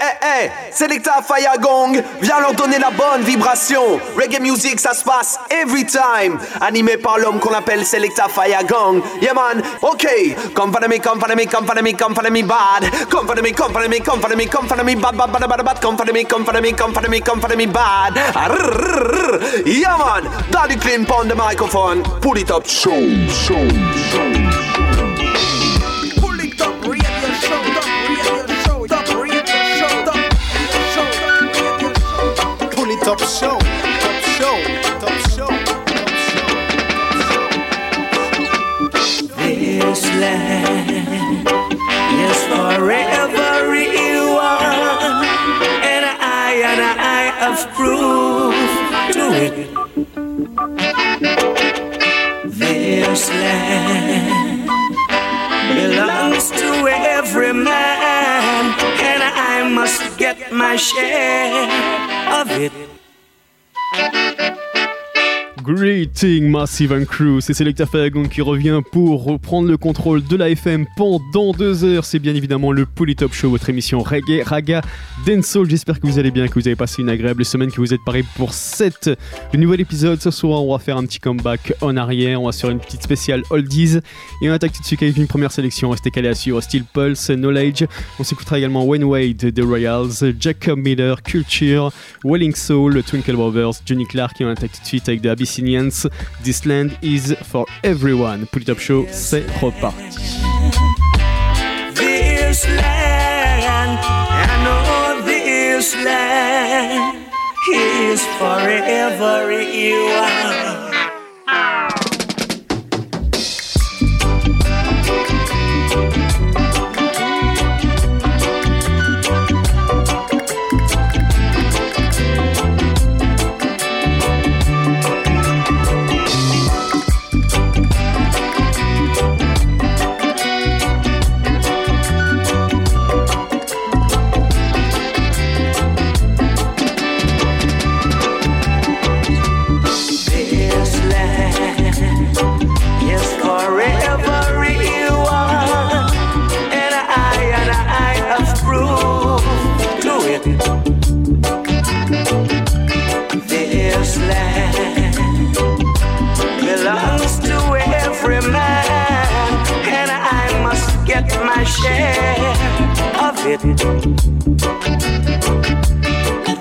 eh, eh, Selecta Fire Gong, viens leur donner la bonne vibration. Reggae music, ça se passe every time. Animé par l'homme qu'on appelle Selecta Fire Gong. Yeah man, ok. Come follow me, come follow me, come follow me, come follow me bad. Come follow me, come follow me, come follow me, come me bad, bad, bad, bad, bad. Come follow me, come follow me, come me, come me bad. Yeah man, Daddy Clean on the microphone. Pull it up, show, show, show. Top show, top show, top show. This land is forever one, and I and I have proof to it. This land belongs to every man, and I must get my share of it. thank Greeting Massive and Crew, c'est Selecta Fagon qui revient pour reprendre le contrôle de la FM pendant deux heures. C'est bien évidemment le Polytop Show, votre émission reggae, raga, dancehall. J'espère que vous allez bien, que vous avez passé une agréable semaine, que vous êtes parés pour cette le nouvel épisode. Ce soir, on va faire un petit comeback en arrière, on va faire une petite spéciale oldies et on attaque tout de suite avec une première sélection. Restez calés à suivre Steel Pulse, Knowledge. On s'écoutera également Wayne Wade, The Royals, Jacob Miller, Culture, Welling Soul, Twinkle Brothers, Johnny Clark et on attaque tout de suite avec The Abyss This land is for everyone. Pull it up show, c'est reparti. This land, I know this land is forever you it.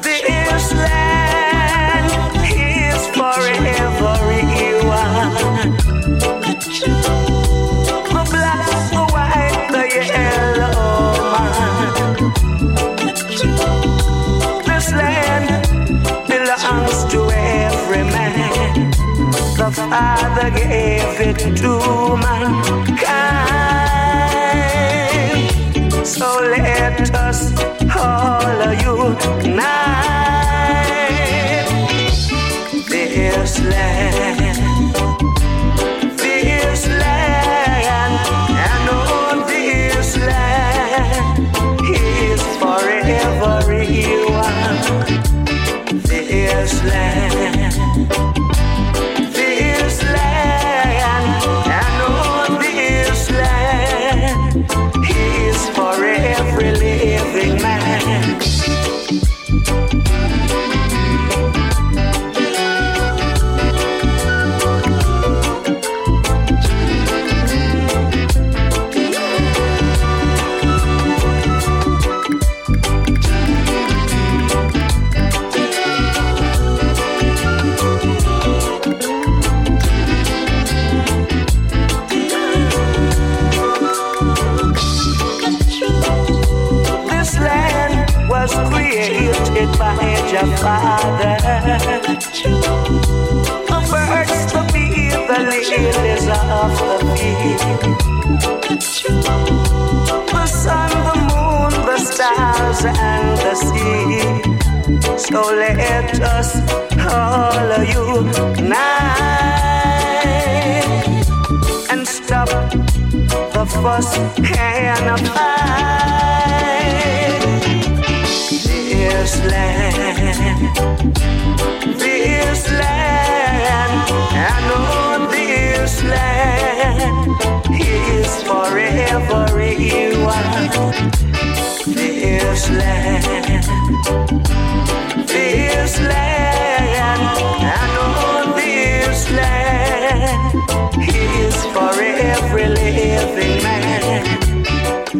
This land is forever one. The black, the white, the yellow man. This land belongs to every man. The Father gave it to mankind. So let us all unite. This land, this land, and all this land is forever one. This land.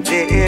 Yeah.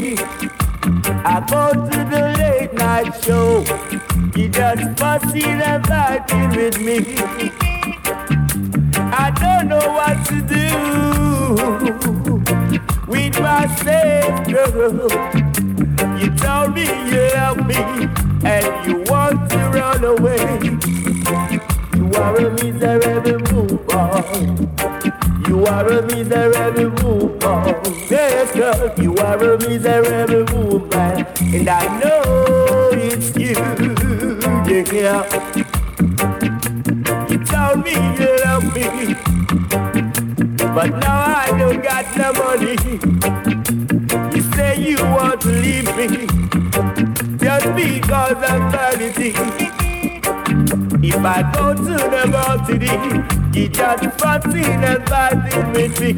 I go to the late night show. You just party and party with me. I don't know what to do with myself, girl. You told me you You told me you love me, but now I don't got no money. You say you want to leave me just because of vanity. If I go to the mall today, you just fronting and fighting with me.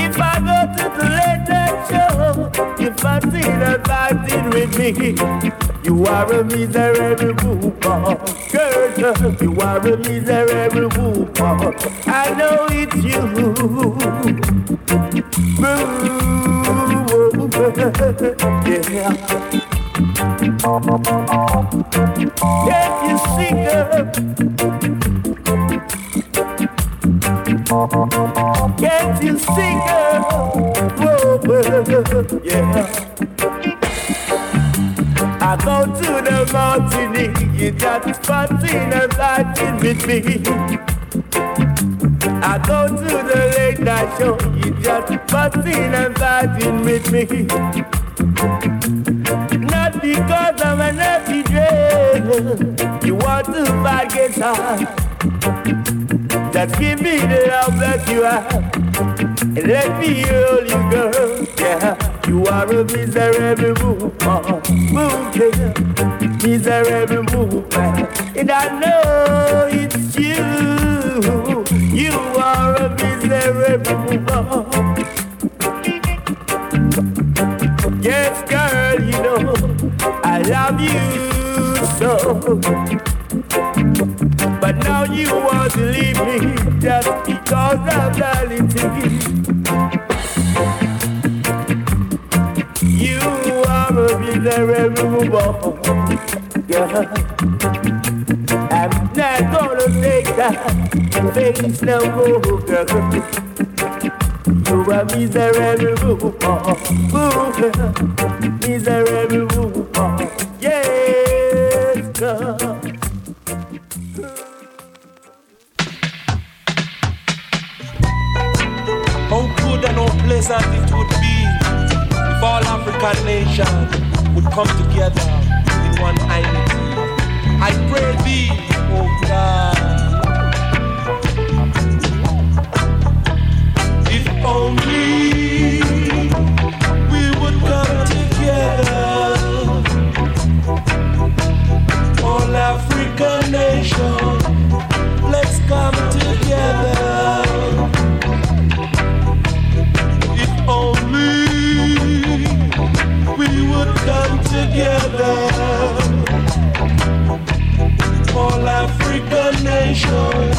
If I go to the latest show, you fancy and fighting with me. You are a miserable woman. Girl, you are a miserable woman. I know it's you. Yeah. Fancying and fighting with me. I go to the late night show, you just fancying and fighting with me. Not because I'm an empty dream, you want to get high. Just give me the love that you have. And let me hold you, girl. Yeah, you are a miserable woman. Woman, yeah. Miserable woman. And I know it's you. You are a miserable woman. Yes, girl, you know I love you so. But now you want to leave me just because of reality. You miserable. Yeah. I'm not gonna take that face no more, girl. You are miserable woman. Miserable woman. Yes, girl. How good and how pleasant it would be if all African nations would come together in one unity. I pray thee, oh God. If only we would come together, All African nations,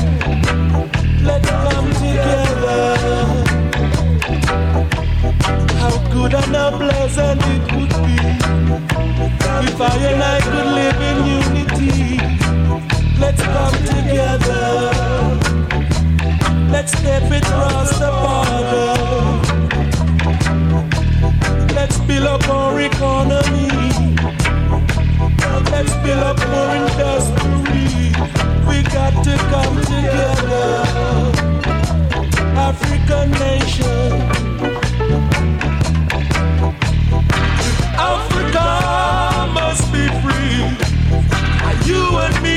let's come together. How good and how pleasant it would be if and live in unity. Let's come together. Let's step it the border. Let's build up our economy. Let's build up our industry. We got to come together. African nation. Africa must be free. You and me,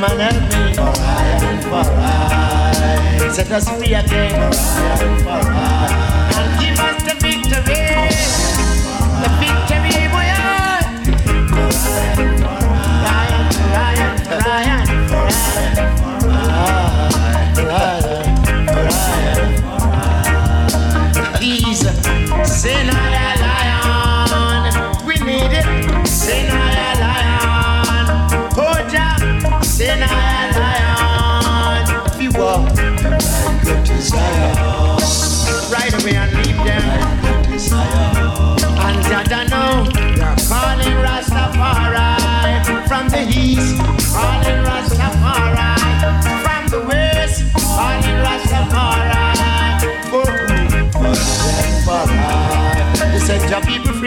Come and help me, for I, for I. Set us free again, for I, for I. And give us the victory.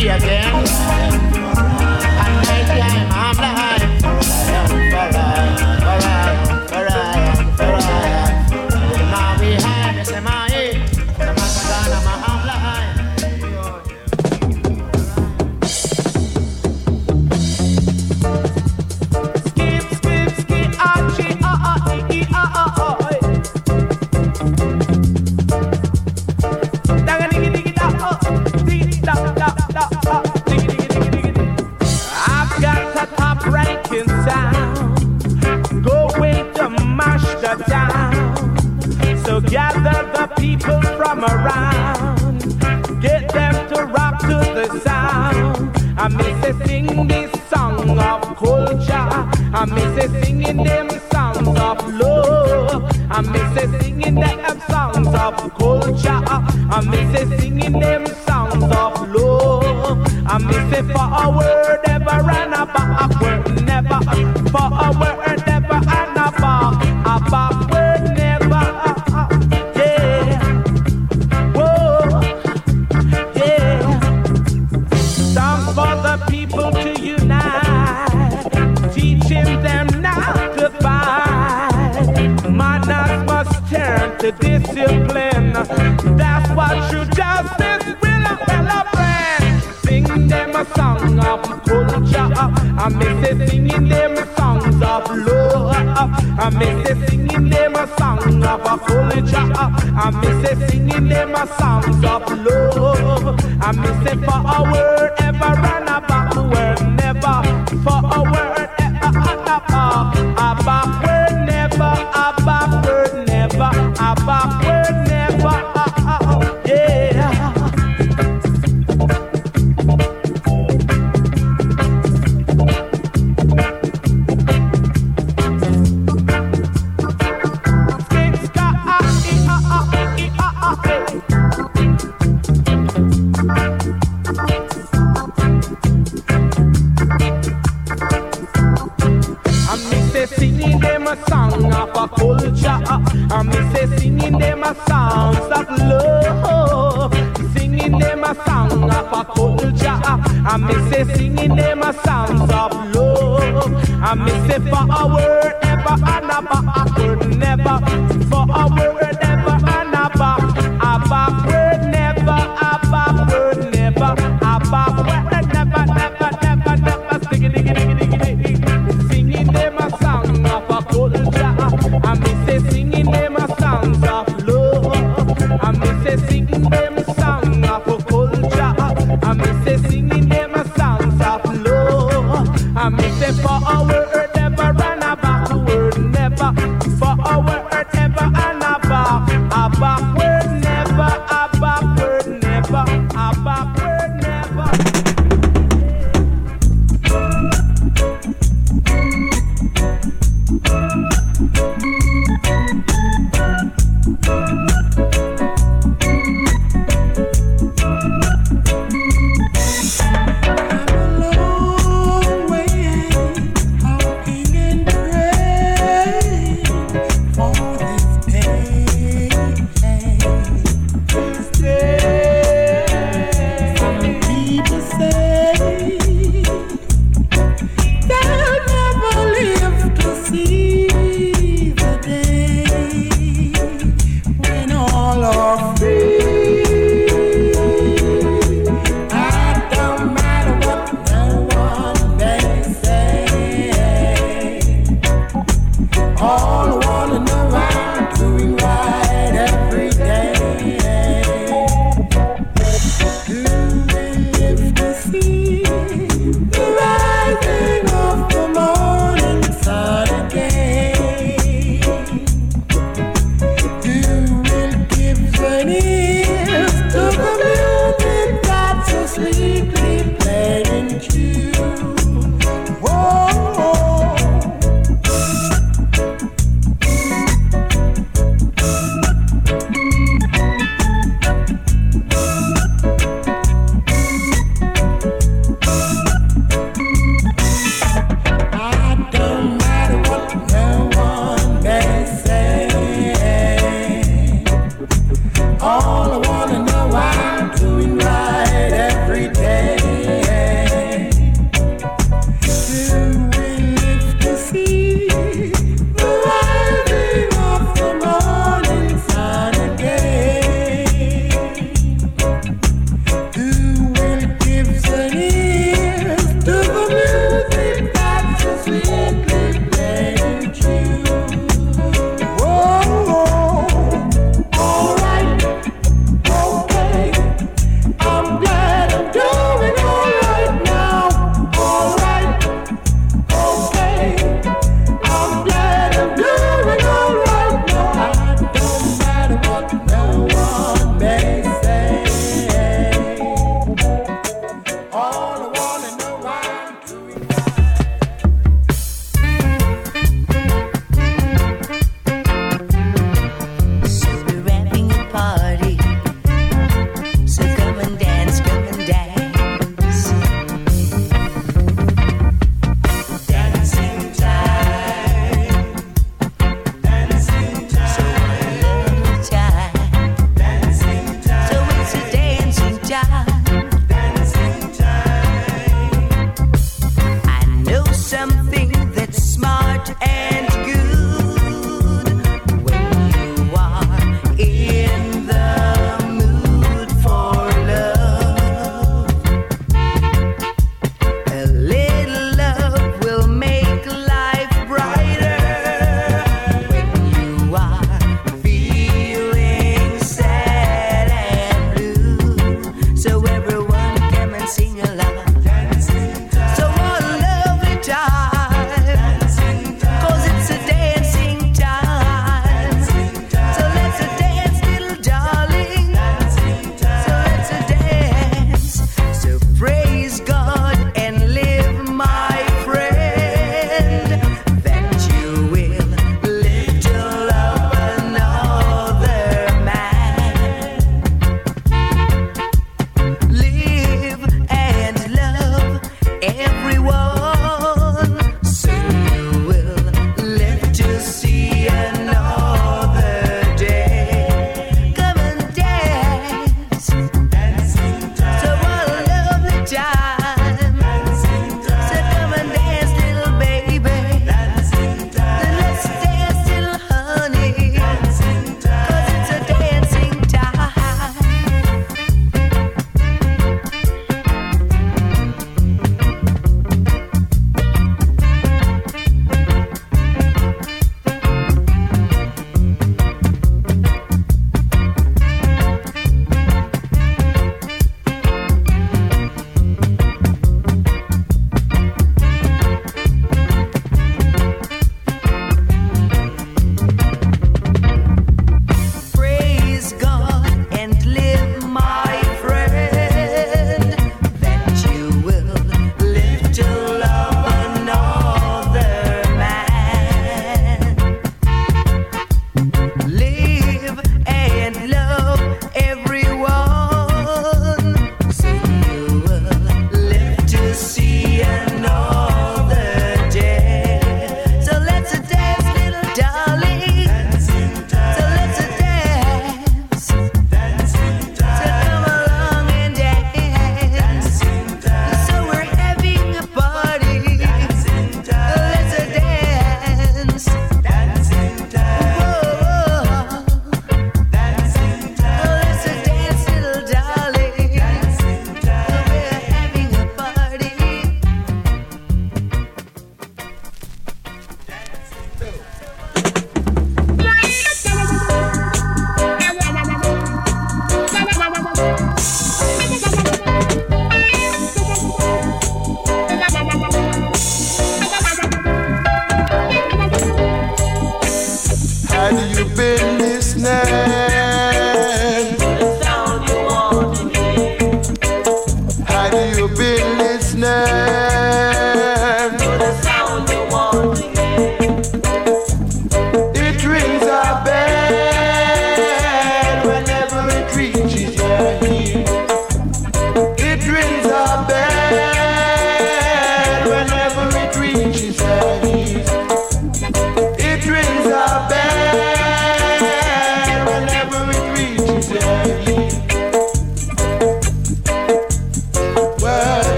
free again.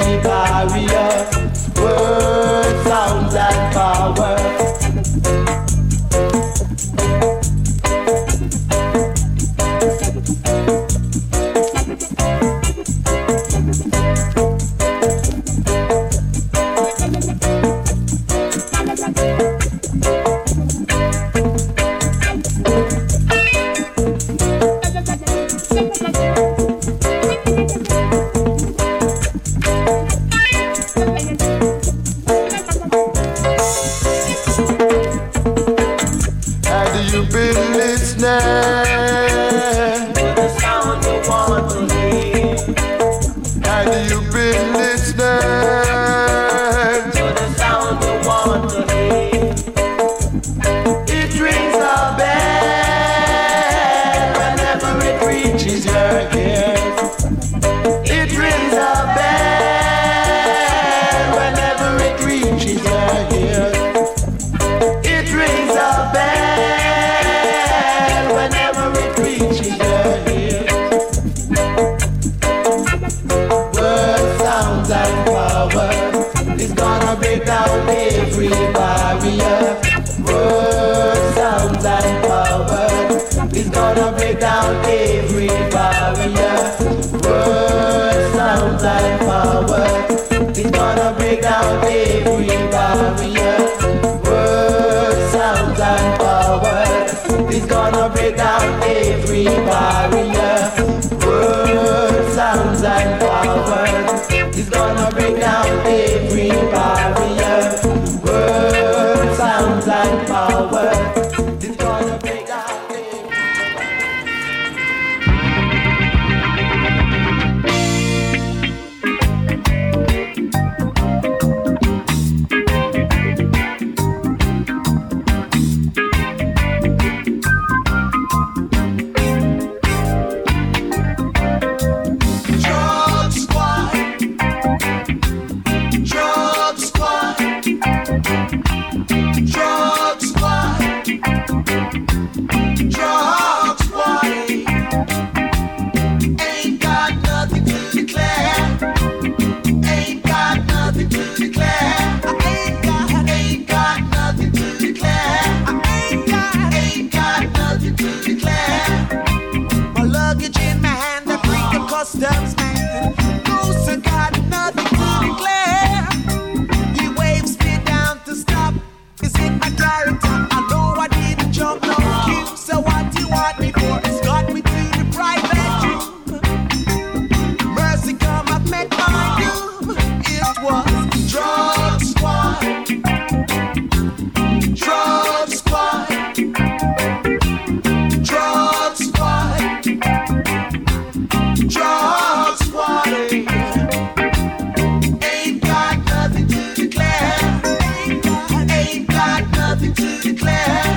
Every barrier. Declare.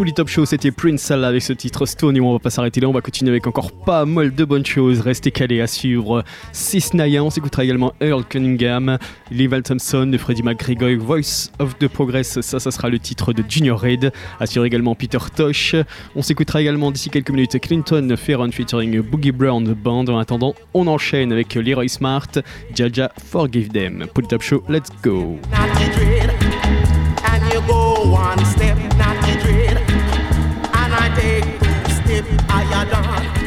Pouli Top Show, c'était Prince Sal avec ce titre Stone. Et on va pas s'arrêter là, on va continuer avec encore pas mal de bonnes choses. Restez calés à suivre 6 Naya. On s'écoutera également Earl Cunningham, Leval Thompson de Freddie McGregor, Voice of the Progress. Ça, ça sera le titre de Junior Raid. Assure également Peter Tosh. On s'écoutera également d'ici quelques minutes Clinton Ferron featuring Boogie Brown Band. En attendant, on enchaîne avec Leroy Smart, Jaja Forgive Them. Pouli Top Show, let's go. I done,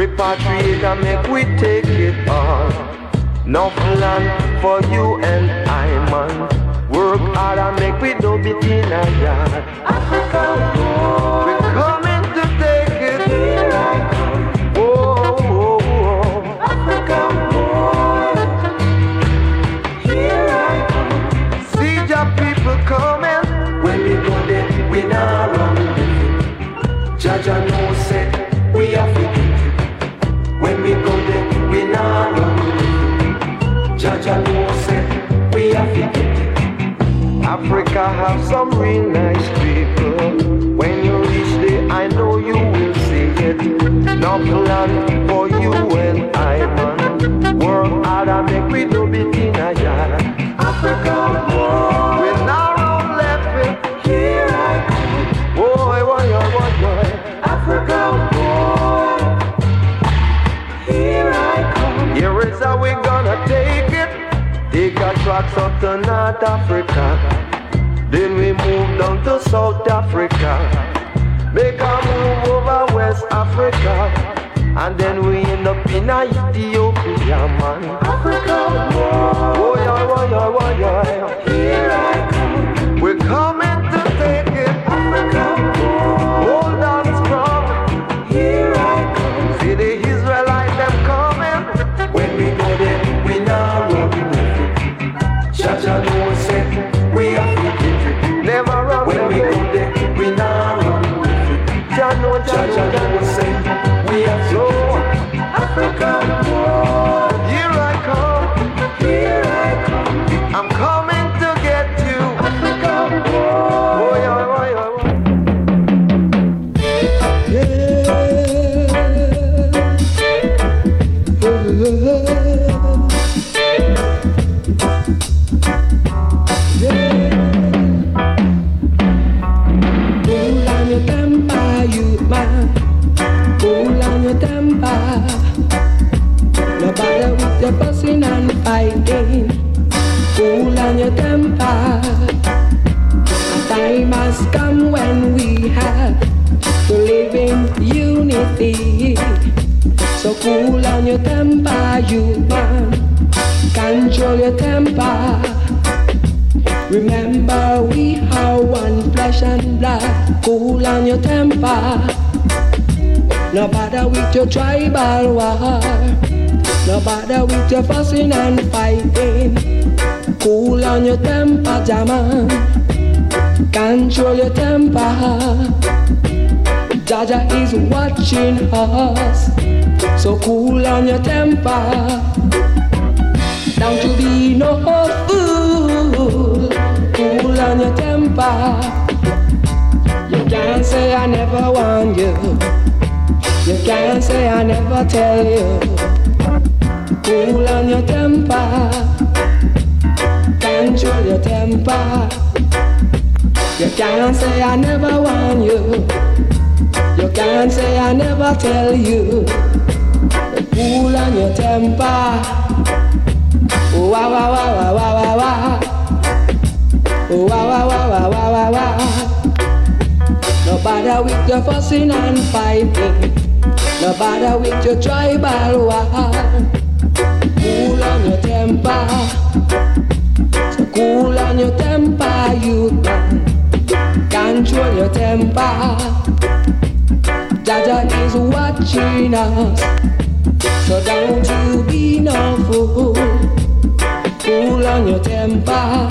Repatriate and make we take it all. Enough land for you and I, man. Work hard and make we do it in a yard. Africa, Some real nice people. When you reach there, I know you will see it. No plan for you and I, man. Work hard and make we do it in a yard. Africa, boy. we now run left. Here I come. Boy, boy, boy, boy, boy. Africa, boy. Here I come. Here is how we gonna take it. Take a tracks up to North Africa. Then we move down to South Africa. Make a move over West Africa. And then we end up in Ethiopia, man. Africa, oh yeah, oh yeah, oh yeah. Here I come. We're coming your temper. No bother with your tribal war. No bother with your fussing and fighting. Cool on your temper, Jaman. Control your temper. Jah Jah is watching us. So cool on your temper. Don't you be no fool. Cool on your temper. You can't say I never warned you. You can't say I never tell you. Cool on your temper. Control your temper. You can't say I never warn you. You can't say I never tell you. Cool on your temper. Oh, wow, wow, wow, wow, wow, wow, oh, wow. Oh, bother with your fussing and fighting. No bother with your tribal war. Cool on your temper. So cool on your temper, youth man. Control your temper. Jah Jah is watching us. So don't you be no fool. Cool on your temper.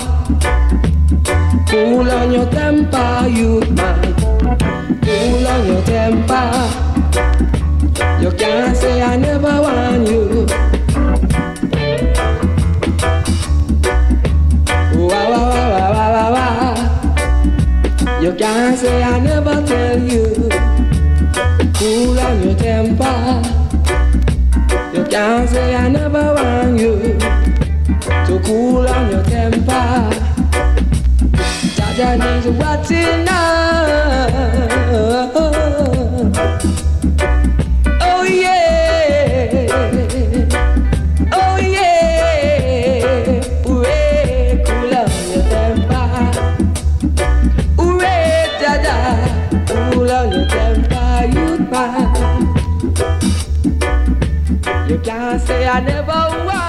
Cool on your temper, youth man cool on your temper. You can't say I never want you. Wah, wah, wah, wah, wah, wah, wah. You can't say I never tell you. Cool on your temper. You can't say I never want you. To cool on your temper. I need you watching now. Oh yeah, oh yeah. Ure kula yotemba, ure dada kula yotemba yutma. You can't say I never was.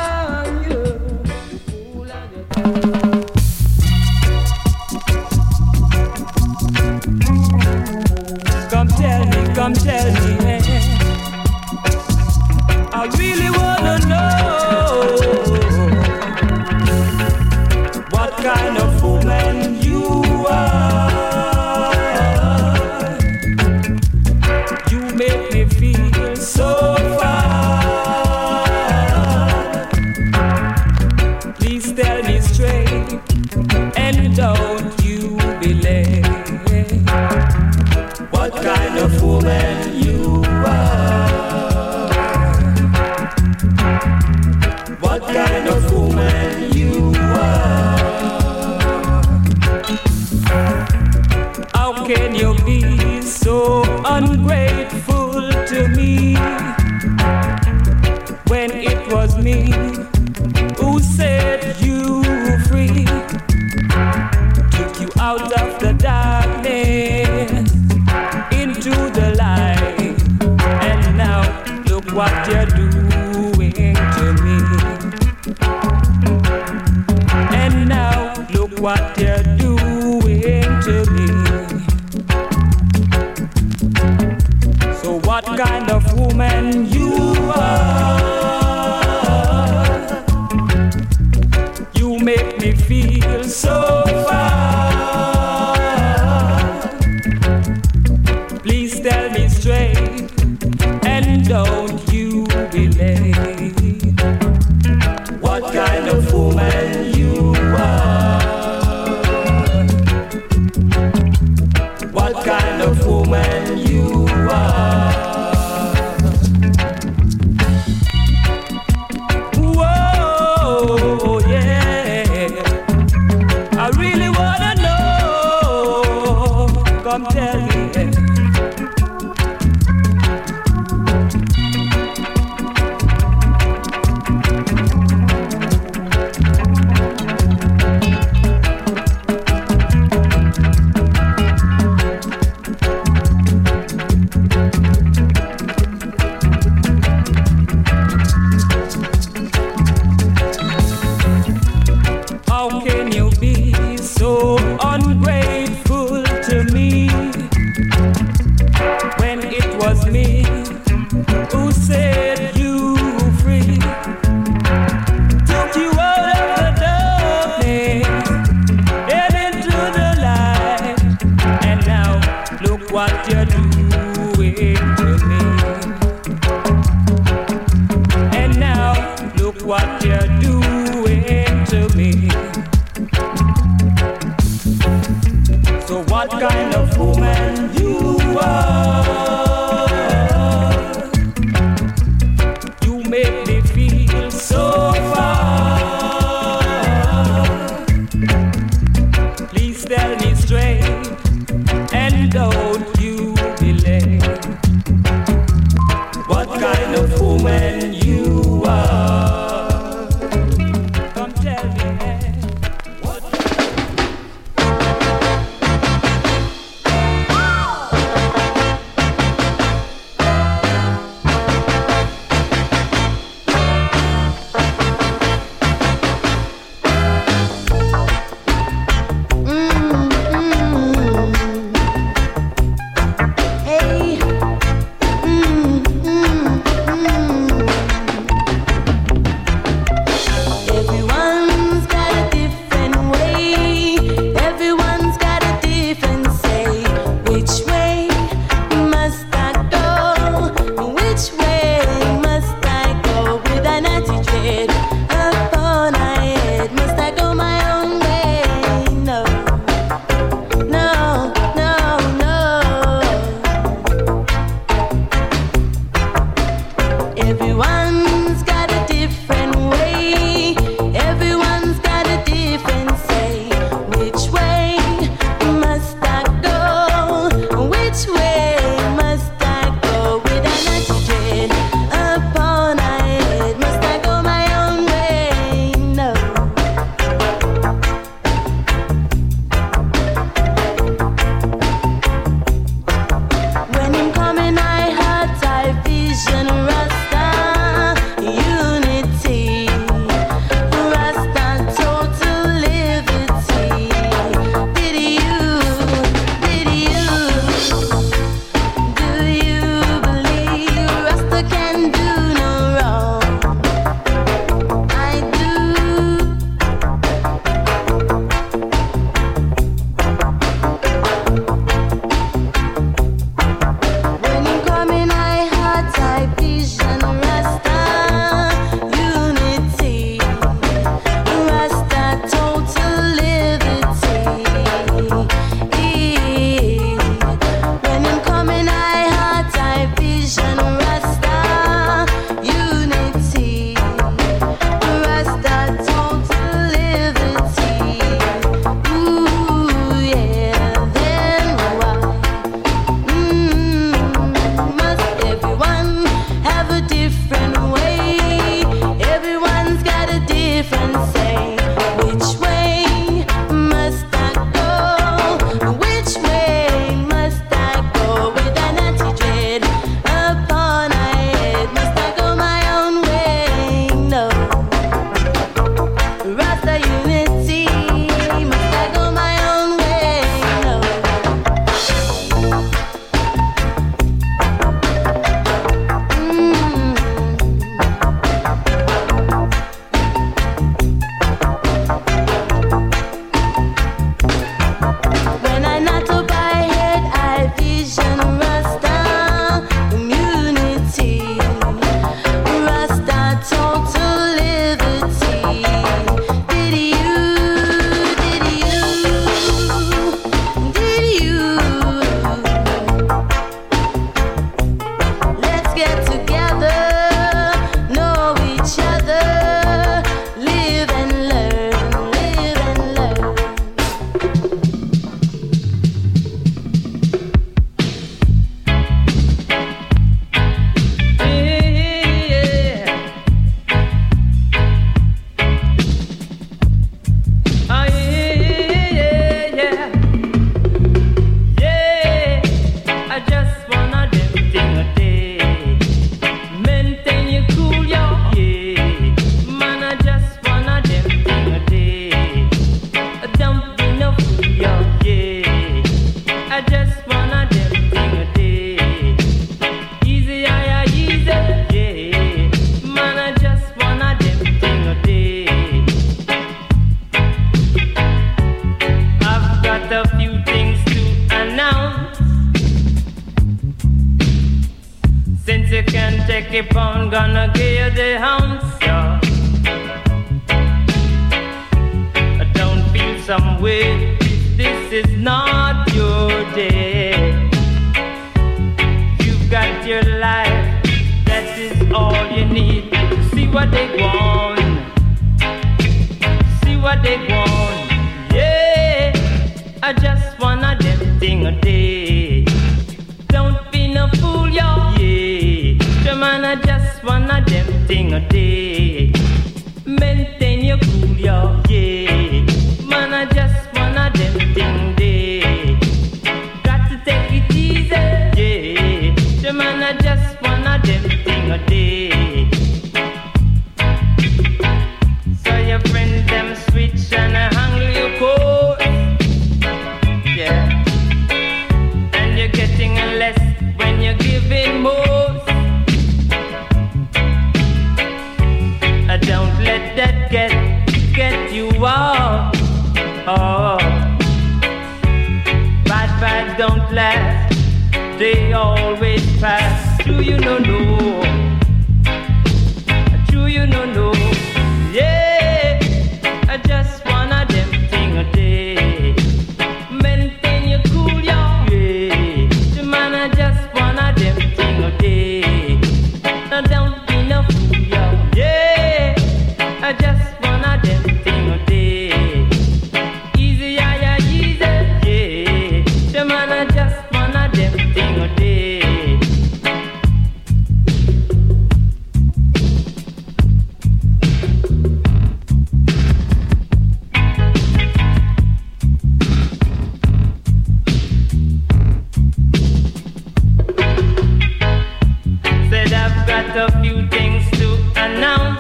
Got a few things to announce.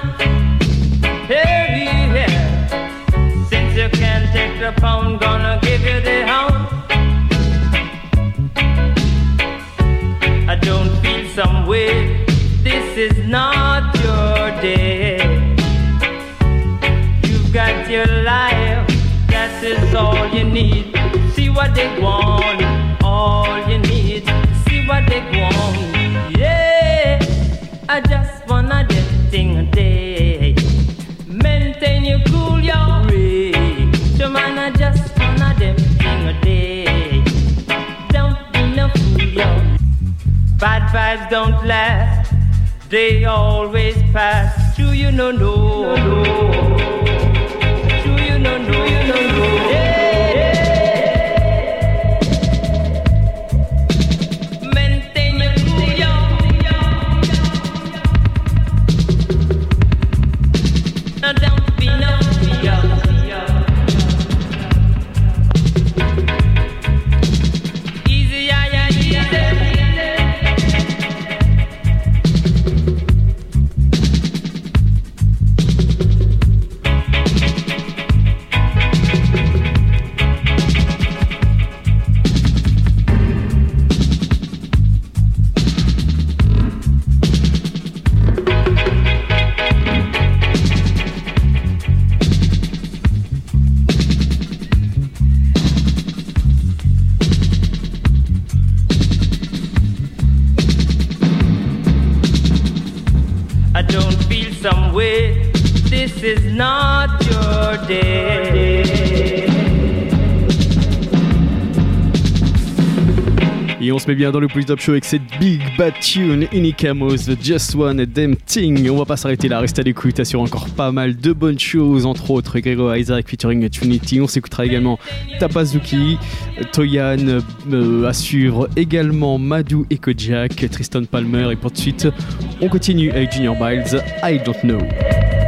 Hey, yeah. Since you can't take the pound, gonna give you the hound. I don't feel some way. This is not your day. You've got your life. That is all you need. See what they want. All you need. See what they want. Vibes don't last. They always pass. Do you know no? Do you know no? You know no? Maintain Bien dans le Plus Top Show avec cette big bad tune Inikamos, The Just One Damn Thing. On va pas s'arrêter là, reste à l'écoute, assure encore pas mal de bonnes choses, entre autres Grégo Isaac featuring Trinity. On s'écoutera également Tapazuki, Toyan, euh, à suivre également Madou et Kojak, Tristan Palmer. Et pour de suite, on continue avec Junior Biles, I Don't Know.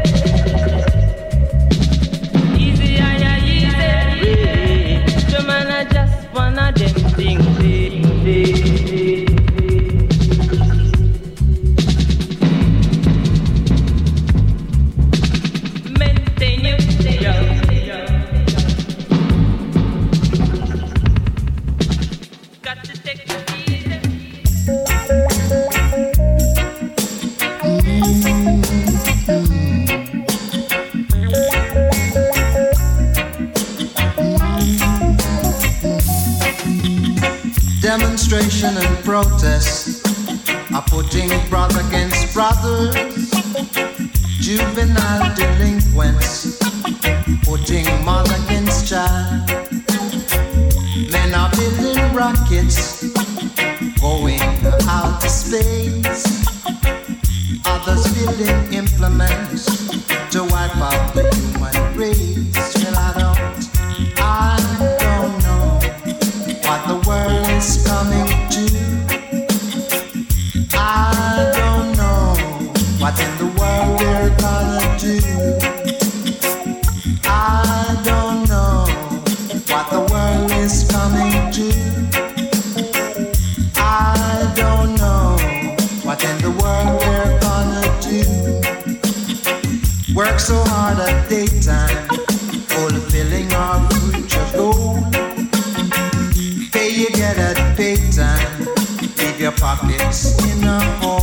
in the world we're gonna do. Work so hard at daytime, fulfilling our future goal. Pay you get at leave your pockets in a hole.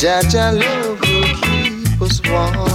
Jah Jah love will keep us warm.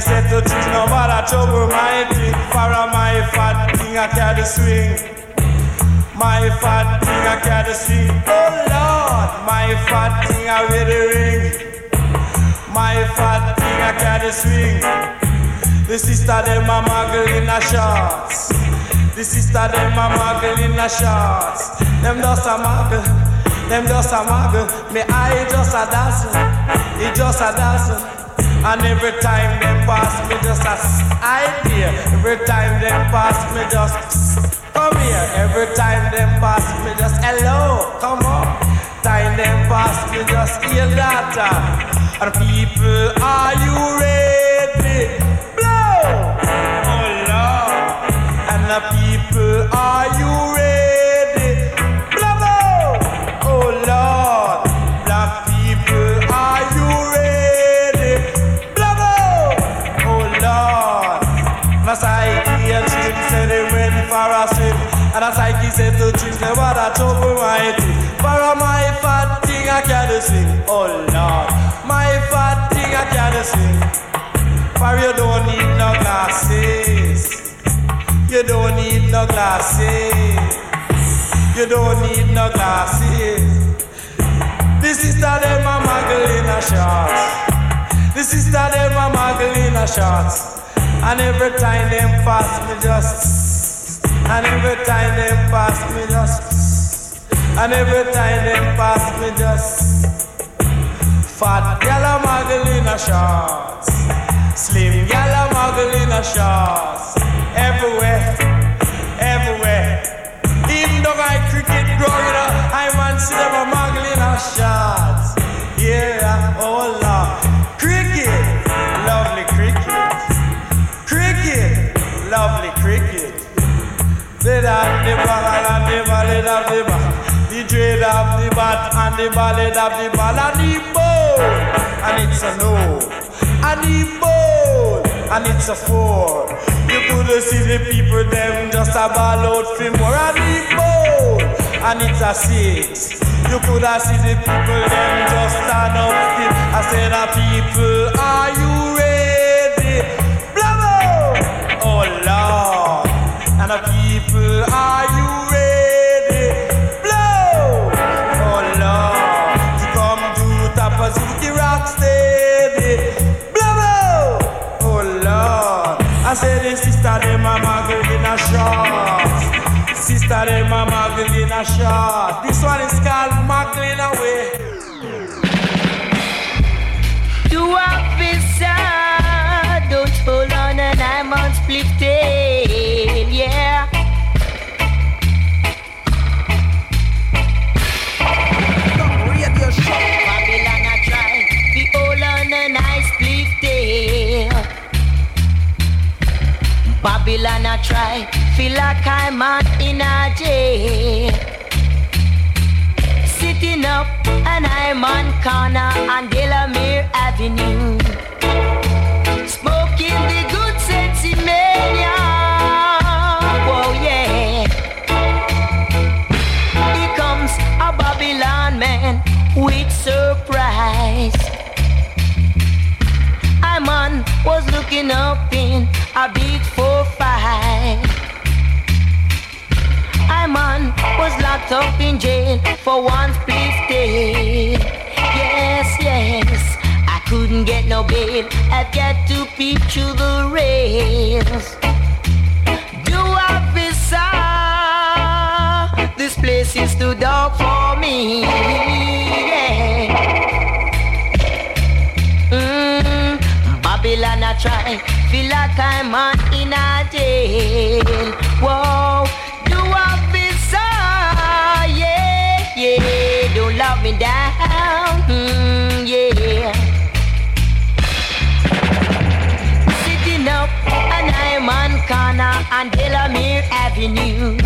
Said to trim no matter trouble mighty. For a my fat thing I carry swing. My fat thing I carry swing. Oh Lord, my fat thing I wear the ring. My fat thing I carry swing. The sister them a muggle in a shorts. The sister them a muggle in a shorts. Them just a muggle. Them just a muggle. Me eye just a dancing. It just a dancing. And every time them pass me just a idea. Every time them pass me just come here. Every time them pass me just hello. Come on. Time them pass me just hear that. uh, And people, are you ready? No glasses. You don't need no glasses. The sister them a muggle in a shorts. The sister them a muggle in a shorts. And every time them pass me just And every time them pass me just And every time them pass me just Fat gal a muggle in a shorts Slim gal a muggle The dread of the bat and the ballad of the ball And the ball, and it's a no And the ball, and it's a four. You could see the people them just a ball out for more And the ball, and it's a six. You could see the people them just stand up I said the people, short. Sister them a muggle in a short. This one is called muggling away. You officer, don't hold on and I'm on split tail, yeah. Babylon a try, hold on and I split tail. Babylon a try, feel like I'm on in a jail. Sitting up and I'm on corner on Delamere Avenue. Smoking the good like I'm on in a jail. Whoa, do officer, yeah, yeah, don't lock me down, mm, yeah. Sitting up and I'm on corner on Delamere Avenue,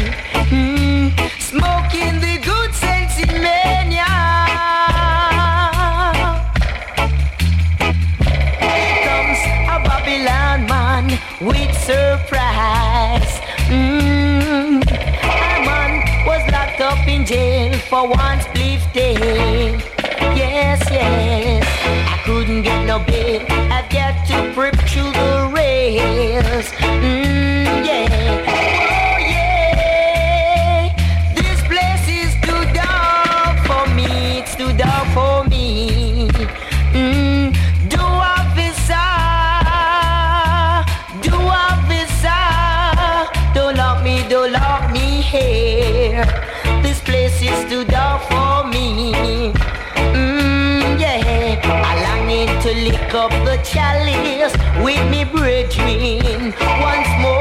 one split. Yes, yes, I couldn't get no bail. I've got to prep through the rails. Brethren. Once more,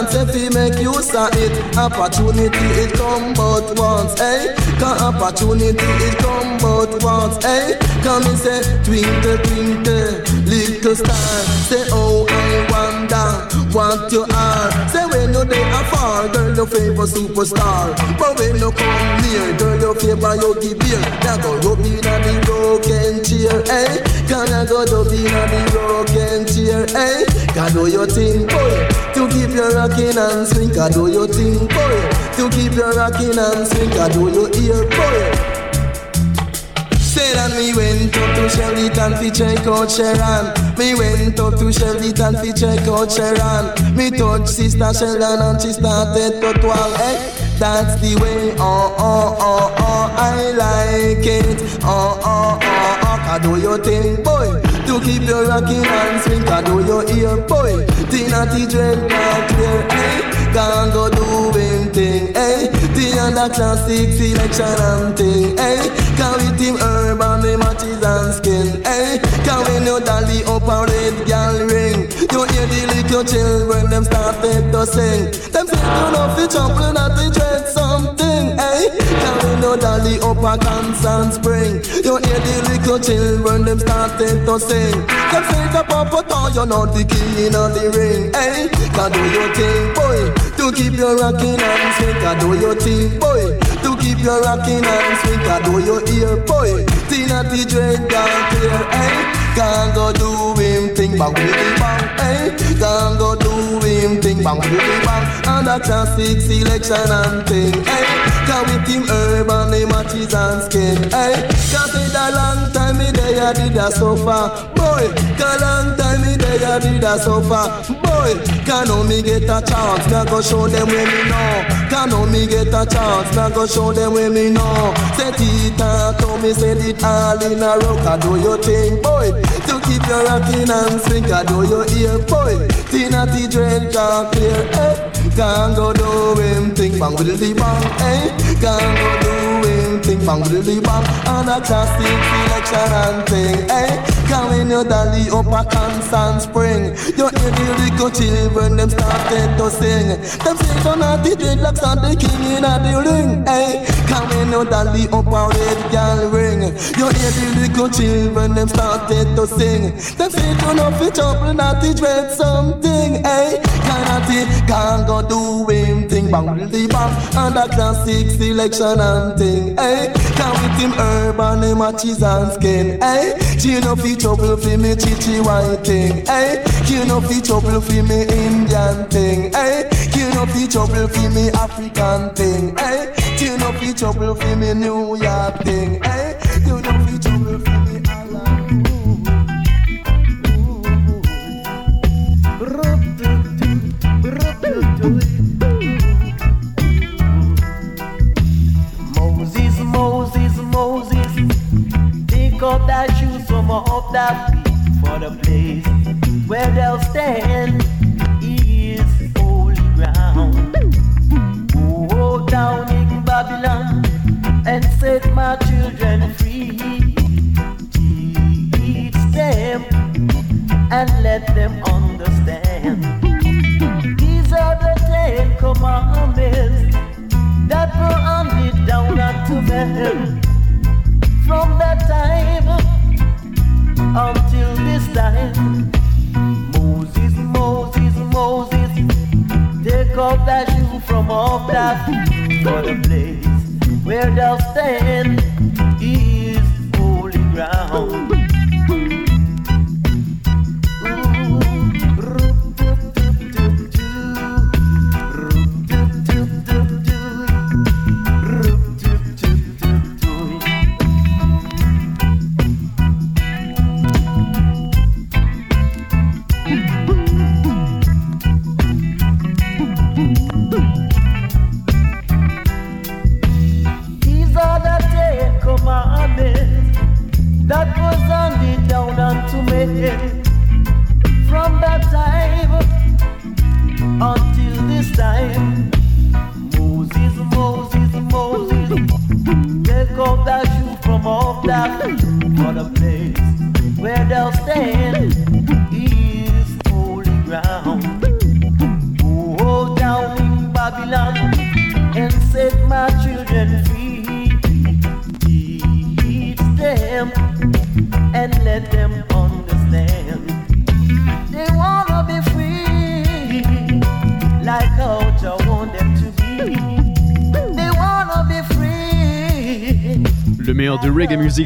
chance if you make use of it Opportunity it come but once, eh? Cause opportunity it come but once, eh? Come and say twinkle twinkle little star. Say oh I wonder what you are Say when you there afar girl you favor superstar. But when you come near girl you favor Yogi Bear. Now go rub in on the rocking chair eh? Can I go rub in on the rocking chair eh? Can do your thing boy To keep your rocking and swing. Can do your thing boy To keep your rocking and swing. Can do your ear boy That me went up to Sheridan fi check out Sharon Me went up to Sheridan fi check out Sharon Me touch sister Sharon and she started to twirl eh? That's the way, oh, oh, oh, oh, I like it. Oh, oh, oh, oh, can do your thing, boy. To keep your rocking and swing, can do your ear, boy. Tina T dread not clear, eh. Can go do him thing, eh. The under classic selection and thing, eh Can with him urban, the matches and skin, eh Can when you dolly up a red gal ring? You hear the little children, them started to sing. Them say you know fi trample not to dread something, eh Can when you dolly up a constant spring? You hear the little children, them started to sing. Them say the papa toy, you know the king of the ring, eh Can do your thing, boy To keep your rocking and swing, can do your thing, boy keep your rocking and swing, can do your ear, boy. Tina T dread down clear, eh? Can't go do him thing, bang, bang, bang, eh? Can't go do him thing, bang, bang, bang And a classic selection and thing, eh? Can with him urban, the matches and skin, eh? Cause it a long time me there, I did a suffer Boy, a long time me there, I did a suffer Boy, can now me get a chance, a go show them where me know. Can now me get a chance, a go show them where me know. Say Tita, to me said it all in a row. Can do your thing, boy. To keep your rocking and swing, can do your ear, boy. Tina T dread can clear, eh? Can go do him. Thing, bang with the bang, eh? Can go do him thing, bang really bang And a classic selection and thing eh? Hey, carrying your dolly up a constant spring. You hear the little children them started to sing. Them say turn out the dreadlocks and the king in a the ring Hey, eh? carrying your dolly up a red girl ring. You hear the little children them started to sing. Them say turn off the trouble not the dread something Hey, can't can't go do him thing Bang really bang and a classic selection and thing eh? Hey, can with him urban him matches and skin Hey, she no fi trouble fi me chichi white thing eh? Hey, you no fi trouble fi me Indian thing Hey, you no fi trouble fi me African thing Hey, you no fi trouble fi me New York thing Hey, Moses, take off thy shoes from off thy feet, for the place where they'll stand is holy ground. Go down in Babylon and set my children free. Teach them and let them understand. These are the Ten Commandments that were handed down unto them from that time until this time. Moses, Moses, Moses, take off thy shoe from off thy feet, for the place where thou stand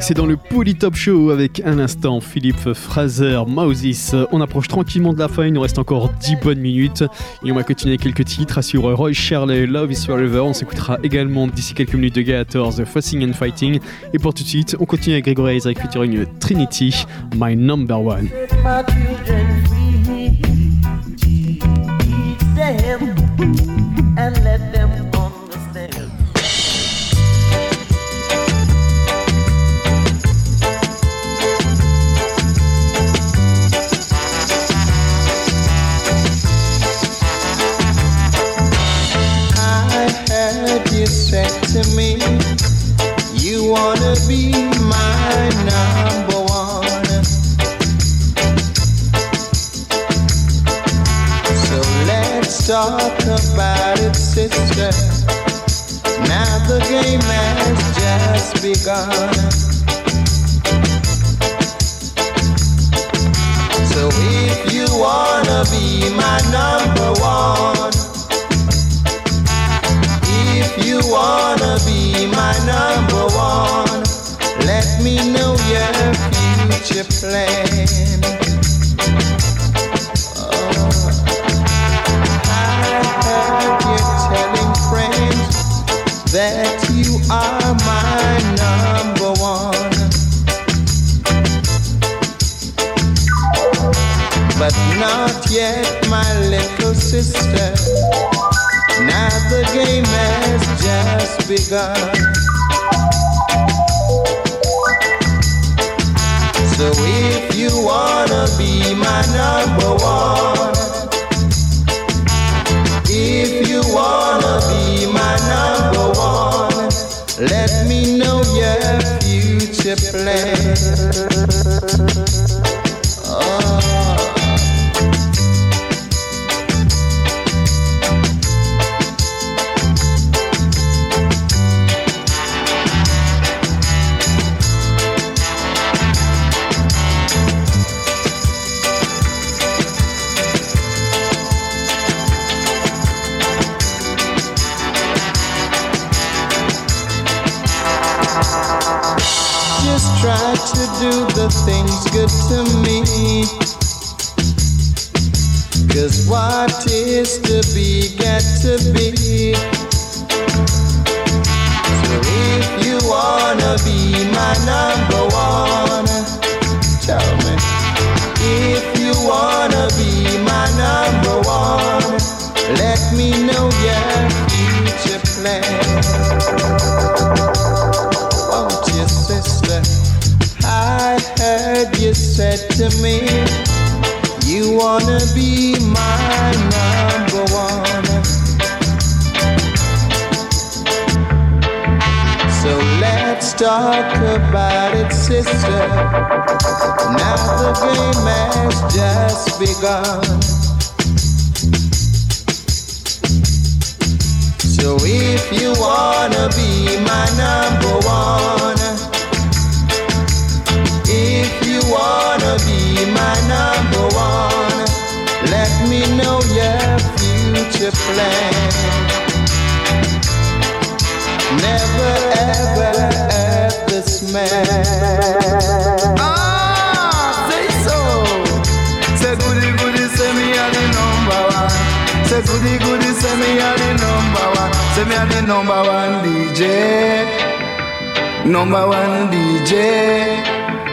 c'est dans le Polytop Show avec un instant Philippe Fraser, Moses. On approche tranquillement de la fin, il nous reste encore 10 bonnes minutes et on va continuer quelques titres. Assure Roy Shirley, Love is Forever. On s'écoutera également d'ici quelques minutes de Gators, Fussing and Fighting. Et pour tout de suite, on continue avec Gregory Isaac featuring Trinity, My Number One. To me, you wanna be my number one. So let's talk about it, sister. Now the game has just begun. So if you wanna be my number one. You wanna be my number one, let me know your future plan. Oh, I heard you telling friends that you are my number one. But not yet, begun. So if you wanna be my number one, if you wanna be my number one, let me know your future plan. Is to be get to be. Game has just begun. So if you wanna be my number one, if you wanna be my number one, let me know your future plan. Never ever ever smile. Ah, Say goody goody, say me a the number one. Say me a the number one DJ. Number one DJ.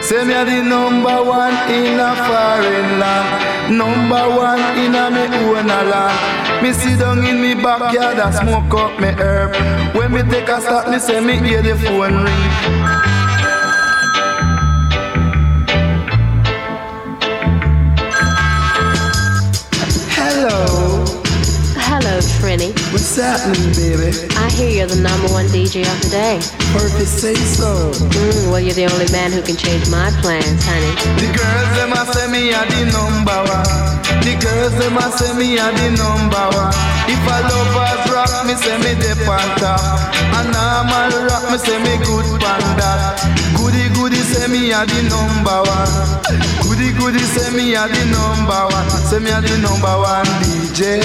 Say me a the number one in a foreign land. Number one in a me own a land. Me sit down in me backyard and smoke up me herb. When me take a stop, me say me hear the phone ring. Trini. What's happening, baby? I hear you're the number one DJ of the day. Perfect say so. Mm, well, you're the only man who can change my plans, honey. The girls them a say me a the number one. The girls them a say me a the number one. If I love lovers rock, me say me dip on top. A rock, me say me good pan that. Goody goody say me a the number one. Goody say me a the number one. Say me a the number one DJ.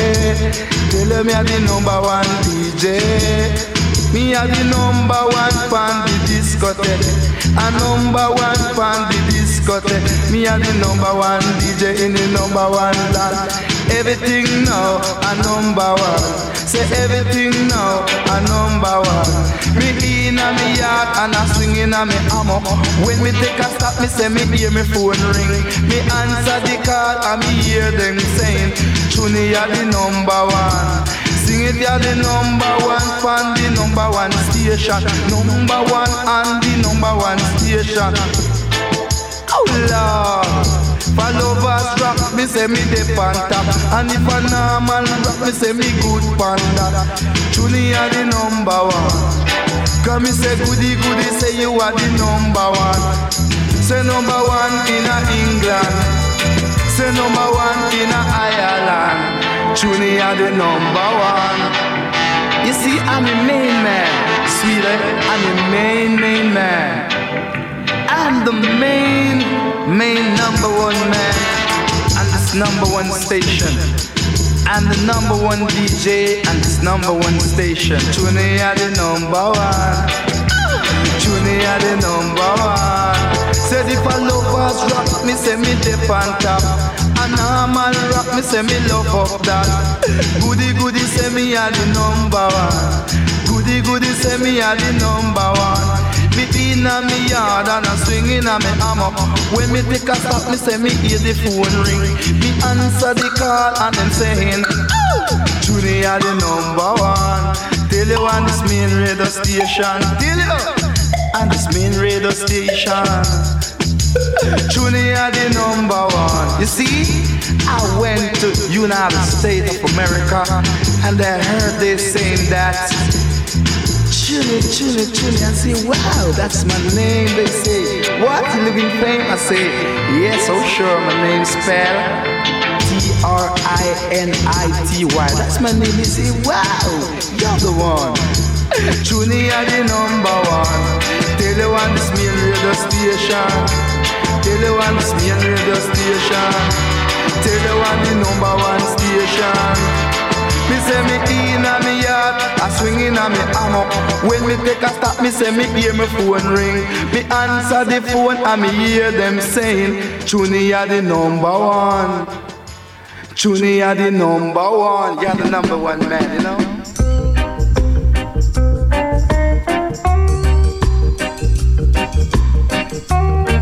Tell me a the number one DJ. Me a the number one pan the discotheque. A number one pan the discotheque. Me a the number one DJ in the number one land. Everything now a number one. Say everything now a number one. Me in a me yard and a swing in a me hammer. When me take a stop, me say me hear me phone ring. Me answer the call and me hear them saying, Tune a the number one. Sing it, you're the number one fan, the number one station. Number one and the number one station. Oh Lord. For lovers rock, me say me dip on top. And if a normal rock, me say me good pan that Truly are the number one. Cause me say goody goody, say you are the number one. Say number one in a England. Say number one in a Ireland. Truly are the number one. You see, I'm the main man. Sweetie, I'm the main, main man. I'm the main, main number one man on this number one station. I'm the number one DJ on this number one station. Are the number one. Are the number one. Said if a lovers rock, me say me dip on top. A normal rock, me say me love up that. Goody goody say me are the number one. Goody goody say me are the number one. Me in a me yard and a swing in a me hammer. When me take a stop, me say me hear the phone ring. Me answer the call and them saying, Junie are the number one. Tell you on this main radio station. Tell you on this main radio station. Junie are the number one. You see, I went to United States of America and I heard they saying that Tune it, tune it, tune it. I say, wow, that's my name. They say, what? You live in? I say, yes, oh sure, my name spell T-R-I-N-I-T-Y. That's my name. They say, wow, you're the one. Are the number one. Tell you on this main radio station. Tell you on this main radio station. Tell you on the number one station. Me say me in a me yard, I swing in a me hammer. When me take a stop, me say me hear me phone ring. Me answer the phone and me hear them saying, Tuni are the number one. Tuni are the number one. You're the number one man, you know. Yo,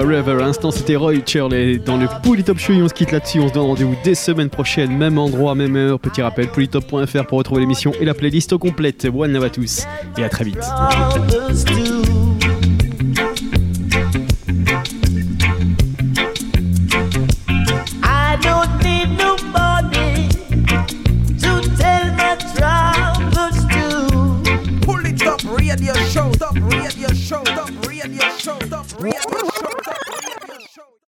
Forever. À c'était Roy Shirley dans le Polytop Show. On se quitte là-dessus. On se donne rendez-vous dès semaine prochaine, même endroit, même heure. Petit rappel polytop.fr pour retrouver l'émission et la playlist complète. One love à tous et à très vite.